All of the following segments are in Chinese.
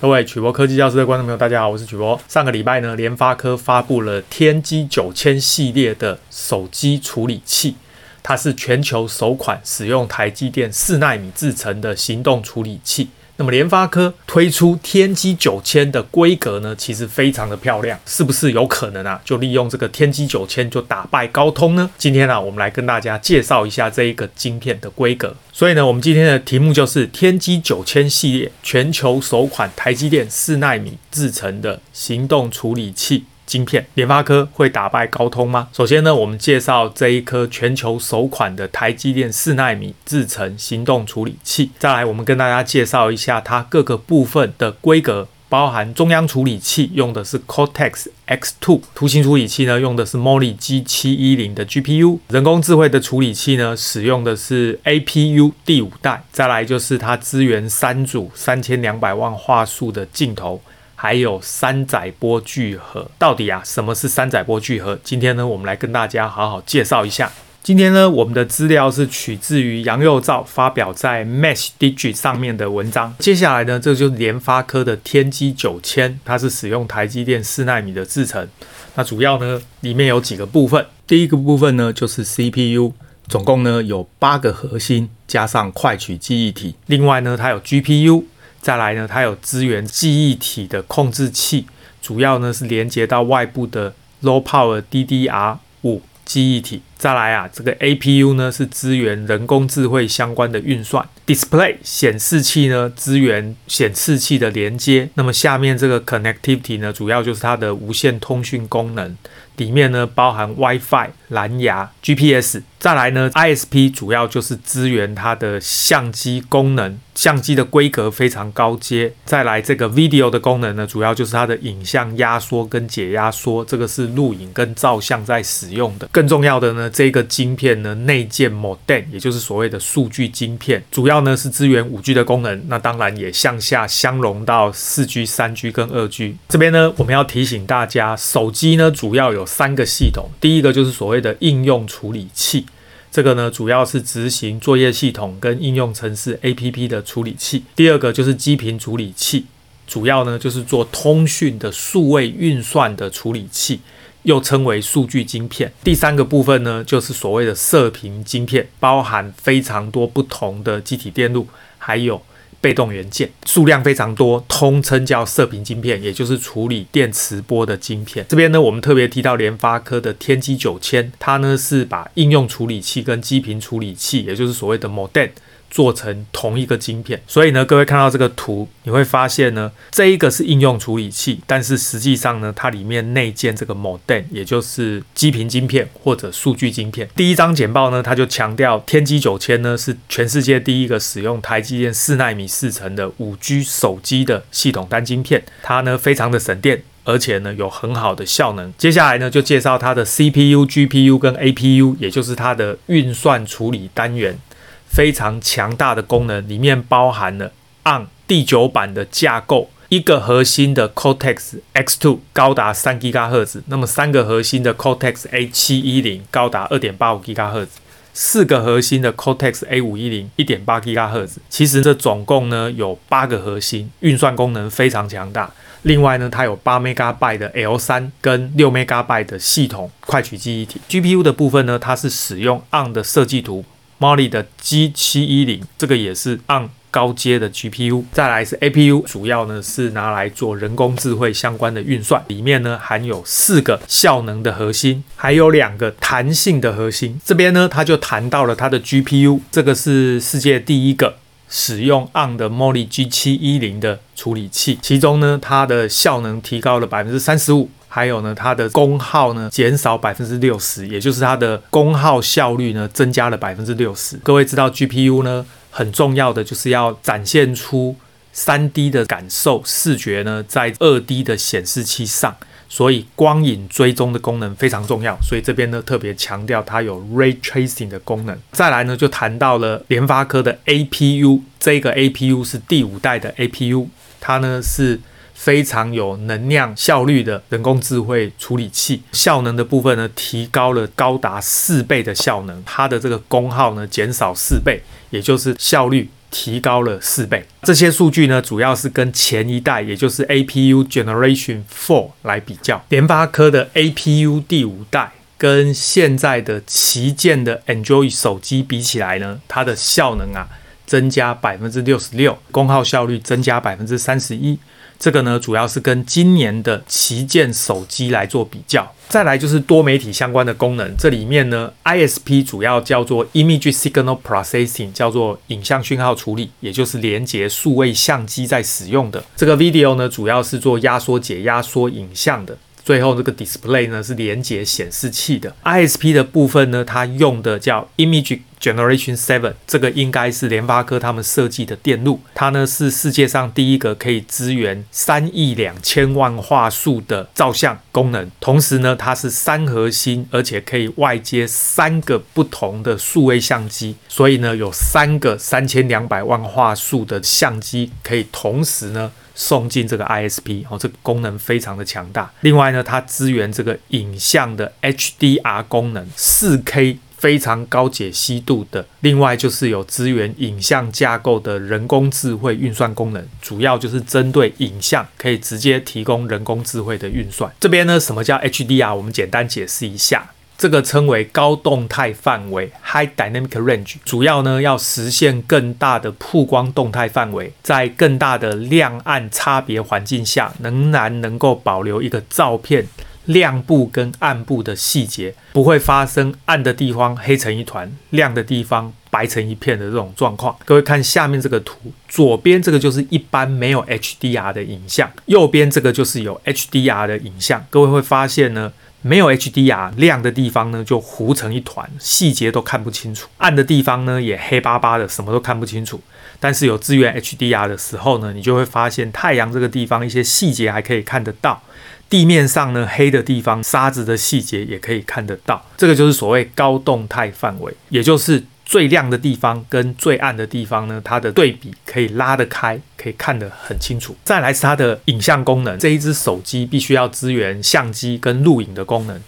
各位曲博科技教室的观众朋友，大家好，我是曲博。上个礼拜呢，联发科发布了天玑九千系列的手机处理器，它是全球首款使用台积电四纳米制成的行动处理器。那么联发科推出天玑九千的规格呢，其实非常的漂亮，是不是有可能啊？就利用这个天玑九千就打败高通呢？今天呢、啊，我们来跟大家介绍一下这一个晶片的规格。所以呢，我们今天的题目就是天玑九千系列全球首款台积电四纳米制程的行动处理器。晶片，联发科会打败高通吗？首先呢，我们介绍这一颗全球首款的台积电四纳米制程行动处理器。再来，我们跟大家介绍一下它各个部分的规格，包含中央处理器用的是 Cortex X2，图形处理器呢用的是 Mali G710 的 GPU，人工智慧的处理器呢使用的是 APU 第五代。再来就是它支援三组三千两百万画素的镜头。还有三载波聚合，到底啊什么是三载波聚合？今天呢，我们来跟大家好好介绍一下。今天呢，我们的资料是取自于杨佑照发表在 MeshDigit 上面的文章。接下来呢，这就是联发科的天玑九千，它是使用台积电四纳米的制程。那主要呢，里面有几个部分。第一个部分呢，就是 CPU，总共呢有八个核心，加上快取记忆体。另外呢，它有 GPU。再来呢，它有支援记忆体的控制器，主要呢是连接到外部的 Low Power DDR5 记忆体。再来啊，这个 APU 呢是支援人工智慧相关的运算。Display 显示器呢支援显示器的连接。那么下面这个 Connectivity 呢，主要就是它的无线通讯功能。里面呢包含 WiFi、蓝牙、GPS。再来呢，ISP 主要就是支援它的相机功能，相机的规格非常高阶。再来这个 Video 的功能呢，主要就是它的影像压缩跟解压缩，这个是录影跟照相在使用的。更重要的呢，这个晶片呢内建 Modem，也就是所谓的数据晶片，主要呢是支援 5G 的功能。那当然也向下相容到 4G、3G 跟 2G。这边呢，我们要提醒大家，手机呢主要有三个系统，第一个就是所谓的应用处理器，这个呢主要是执行作业系统跟应用程式 APP 的处理器；第二个就是基频处理器，主要呢就是做通讯的数位运算的处理器，又称为数据晶片；第三个部分呢就是所谓的射频晶片，包含非常多不同的机体电路，还有。被动元件数量非常多，通称叫射频晶片，也就是处理电磁波的晶片。这边呢，我们特别提到联发科的天玑九千，它呢是把应用处理器跟基频处理器，也就是所谓的 modem。做成同一个晶片，所以呢，各位看到这个图，你会发现呢，这一个是应用处理器，但是实际上呢，它里面内建这个 modem，也就是基频晶片或者数据晶片。第一张简报呢，它就强调天玑九千呢是全世界第一个使用台积电四奈米制成的五 G 手机的系统单晶片，它呢非常的省电，而且呢有很好的效能。接下来呢就介绍它的 CPU、GPU 跟 APU，也就是它的运算处理单元。非常强大的功能，里面包含了 ARM 第九版的架构，一个核心的 Cortex X2 高达三 GHz，那么三个核心的 Cortex A710 高达二点八五 GHz，四个核心的 Cortex A510 一点八 GHz。其实这总共呢有八个核心，运算功能非常强大。另外呢，它有八 megabyte 的 L3 跟六 megabyte 的系统快取记忆体。GPU 的部分呢，它是使用 ARM 的设计图。Mali 的 G710，这个也是 ARM 高阶的 GPU。再来是 APU，主要呢是拿来做人工智慧相关的运算，里面呢含有四个效能的核心，还有两个弹性的核心。这边呢，他就谈到了它的 GPU，这个是世界第一个使用 ARM 的 Mali G710 的处理器，其中呢它的效能提高了百分之三十五。还有呢，它的功耗呢减少百分之六十，也就是它的功耗效率呢增加了百分之六十。各位知道 GPU 呢很重要的就是要展现出三 D 的感受视觉呢在二 D 的显示器上，所以光影追踪的功能非常重要。所以这边呢特别强调它有 Ray Tracing 的功能。再来呢就谈到了联发科的 APU，这个 APU 是第五代的 APU，它呢是。非常有能量效率的人工智慧处理器，效能的部分呢提高了高达四倍的效能，它的这个功耗呢减少四倍，也就是效率提高了四倍。这些数据呢，主要是跟前一代，也就是 APU Generation Four 来比较。联发科的 APU 第五代跟现在的旗舰的 Android 手机比起来呢，它的效能啊增加百分之六十六，功耗效率增加百分之三十一。这个呢，主要是跟今年的旗舰手机来做比较。再来就是多媒体相关的功能，这里面呢，ISP 主要叫做 Image Signal Processing，叫做影像讯号处理，也就是连接数位相机在使用的。这个 Video 呢，主要是做压缩解压缩影像的。最后这个 Display 呢，是连接显示器的。ISP 的部分呢，它用的叫 Image Generation Seven，这个应该是联发科他们设计的电路，它呢是世界上第一个可以支援三亿两千万画素的照相功能，同时呢它是三核心，而且可以外接三个不同的数位相机，所以呢有三个三千两百万画素的相机可以同时呢送进这个 ISP，哦，这个功能非常的强大。另外呢，它支援这个影像的 HDR 功能，四 K。非常高解析度的，另外就是有支援影像架构的人工智慧运算功能，主要就是针对影像可以直接提供人工智慧的运算。这边呢，什么叫 HDR？我们简单解释一下，这个称为高动态范围 （High Dynamic Range），主要呢要实现更大的曝光动态范围，在更大的亮暗差别环境下，仍然能够保留一个照片。亮部跟暗部的细节不会发生暗的地方黑成一团，亮的地方白成一片的这种状况。各位看下面这个图，左边这个就是一般没有 HDR 的影像，右边这个就是有 HDR 的影像。各位会发现呢，没有 HDR 亮的地方呢就糊成一团，细节都看不清楚；暗的地方呢也黑巴巴的，什么都看不清楚。但是有支援 HDR 的时候呢，你就会发现太阳这个地方一些细节还可以看得到。地面上呢，黑的地方，沙子的细节也可以看得到。这个就是所谓高动态范围，也就是最亮的地方跟最暗的地方呢，它的对比可以拉得开，可以看得很清楚。再来是它的影像功能，这一只手机必须要支援相机跟录影的功能。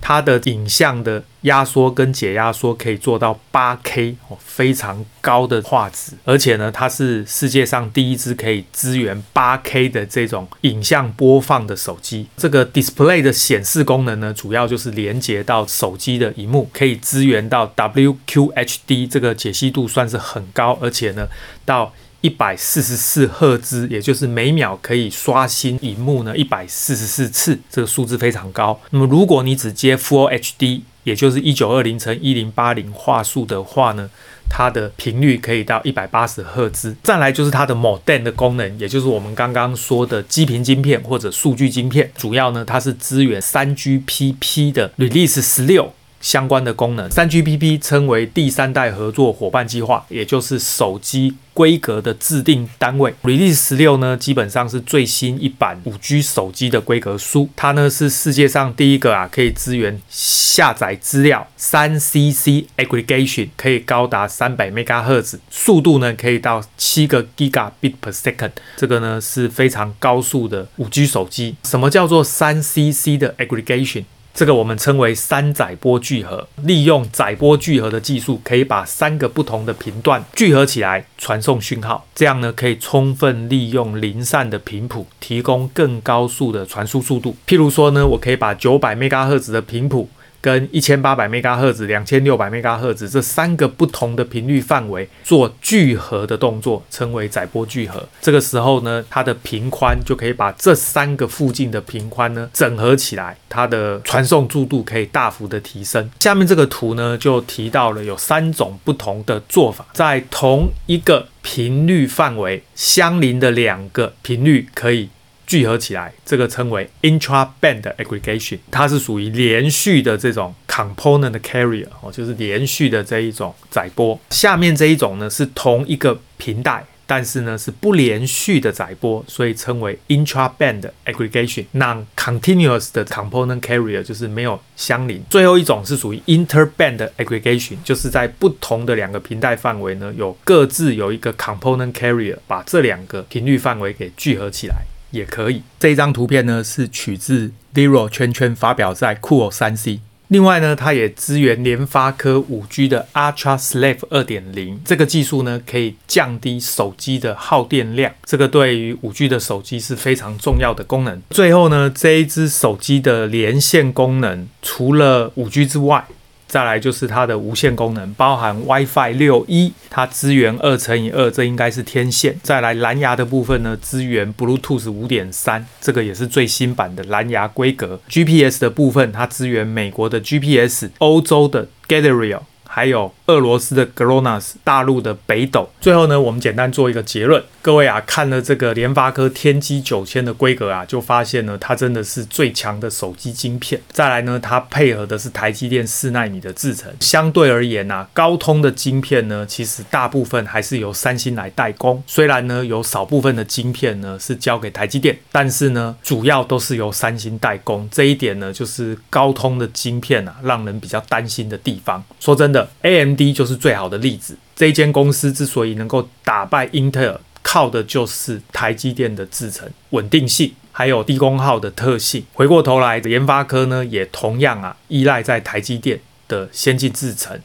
它的影像的压缩跟解压缩可以做到 8K 哦，非常高的画质，而且呢，它是世界上第一支可以支援 8K 的这种影像播放的手机。这个 Display 的显示功能呢，主要就是连接到手机的萤幕，可以支援到 WQHD，这个解析度算是很高，而且呢，到一百四十四赫兹，也就是每秒可以刷新荧幕呢一百四十四次，这个数字非常高。那么如果你只接 Full HD，也就是一九二零乘一零八零画素的话呢，它的频率可以到一百八十赫兹。再来就是它的 Modem 的功能，也就是我们刚刚说的基频晶片或者数据晶片，主要呢它是支援三 GPP 的 Release 十六。相关的功能，3GPP 称为第三代合作伙伴计划，也就是手机规格的制定单位。Release 十六呢，基本上是最新一版 5G 手机的规格书。它呢是世界上第一个啊，可以支援下载资料 3CC aggregation，可以高达三百 MHz，速度呢可以到七个 Gigabit per second。这个呢是非常高速的 5G 手机。什么叫做 3CC 的 aggregation？这个我们称为三载波聚合，利用载波聚合的技术，可以把三个不同的频段聚合起来传送讯号，这样呢可以充分利用零散的频谱，提供更高速的传输速度。譬如说呢，我可以把九百 MHz 的频谱。跟一千八百兆赫兹、两千六百兆赫兹这三个不同的频率范围做聚合的动作，称为载波聚合。这个时候呢，它的频宽就可以把这三个附近的频宽呢整合起来，它的传送速度可以大幅的提升。下面这个图呢就提到了有三种不同的做法，在同一个频率范围相邻的两个频率可以。聚合起来，这个称为 intra-band aggregation，它是属于连续的这种 component carrier 哦，就是连续的这一种载波。下面这一种呢是同一个频带，但是呢是不连续的载波，所以称为 intra-band aggregation。non-continuous 的 component carrier 就是没有相邻。最后一种是属于 inter-band aggregation，就是在不同的两个频带范围呢有各自有一个 component carrier，把这两个频率范围给聚合起来。也可以。这一张图片呢，是取自 Zero 圈圈发表在酷我 3C。另外呢，它也支援联发科五 G 的 Ultra Slave 二点零这个技术呢，可以降低手机的耗电量。这个对于五 G 的手机是非常重要的功能。最后呢，这一支手机的连线功能，除了五 G 之外，再来就是它的无线功能，包含 WiFi 六一它支援二乘以二，这应该是天线。再来蓝牙的部分呢，支援 Bluetooth 五点三，这个也是最新版的蓝牙规格。GPS 的部分，它支援美国的 GPS，欧洲的 Galileo。还有俄罗斯的 GLONASS，大陆的北斗。最后呢，我们简单做一个结论。各位啊，看了这个联发科天玑九千的规格啊，就发现呢，它真的是最强的手机晶片。再来呢，它配合的是台积电四纳米的制程。相对而言啊，高通的晶片呢，其实大部分还是由三星来代工。虽然呢，有少部分的晶片呢是交给台积电，但是呢，主要都是由三星代工。这一点呢，就是高通的晶片啊，让人比较担心的地方。说真的，A.M.。AMD 就是最好的例子。这间公司之所以能够打败英特尔，靠的就是台积电的制程稳定性，还有低功耗的特性。回过头来，联发科呢也同样啊依赖在台积电的先进制程，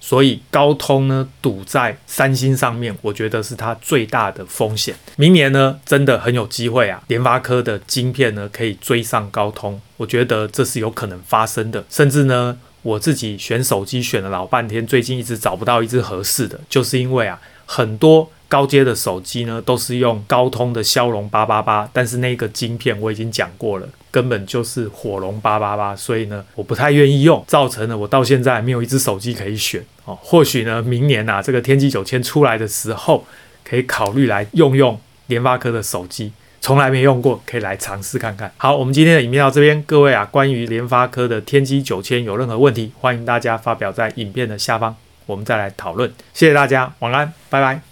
所以高通呢赌在三星上面，我觉得是它最大的风险。明年呢真的很有机会啊，联发科的晶片呢可以追上高通，我觉得这是有可能发生的，甚至呢。我自己选手机选了老半天，最近一直找不到一只合适的，就是因为啊，很多高阶的手机呢都是用高通的骁龙八八八，但是那个晶片我已经讲过了，根本就是火龙八八八，所以呢，我不太愿意用，造成了我到现在没有一只手机可以选哦。或许呢，明年啊，这个天玑九千出来的时候，可以考虑来用用联发科的手机。从来没用过，可以来尝试看看。好，我们今天的影片到这边，各位啊，关于联发科的天玑九千有任何问题，欢迎大家发表在影片的下方，我们再来讨论。谢谢大家，晚安，拜拜。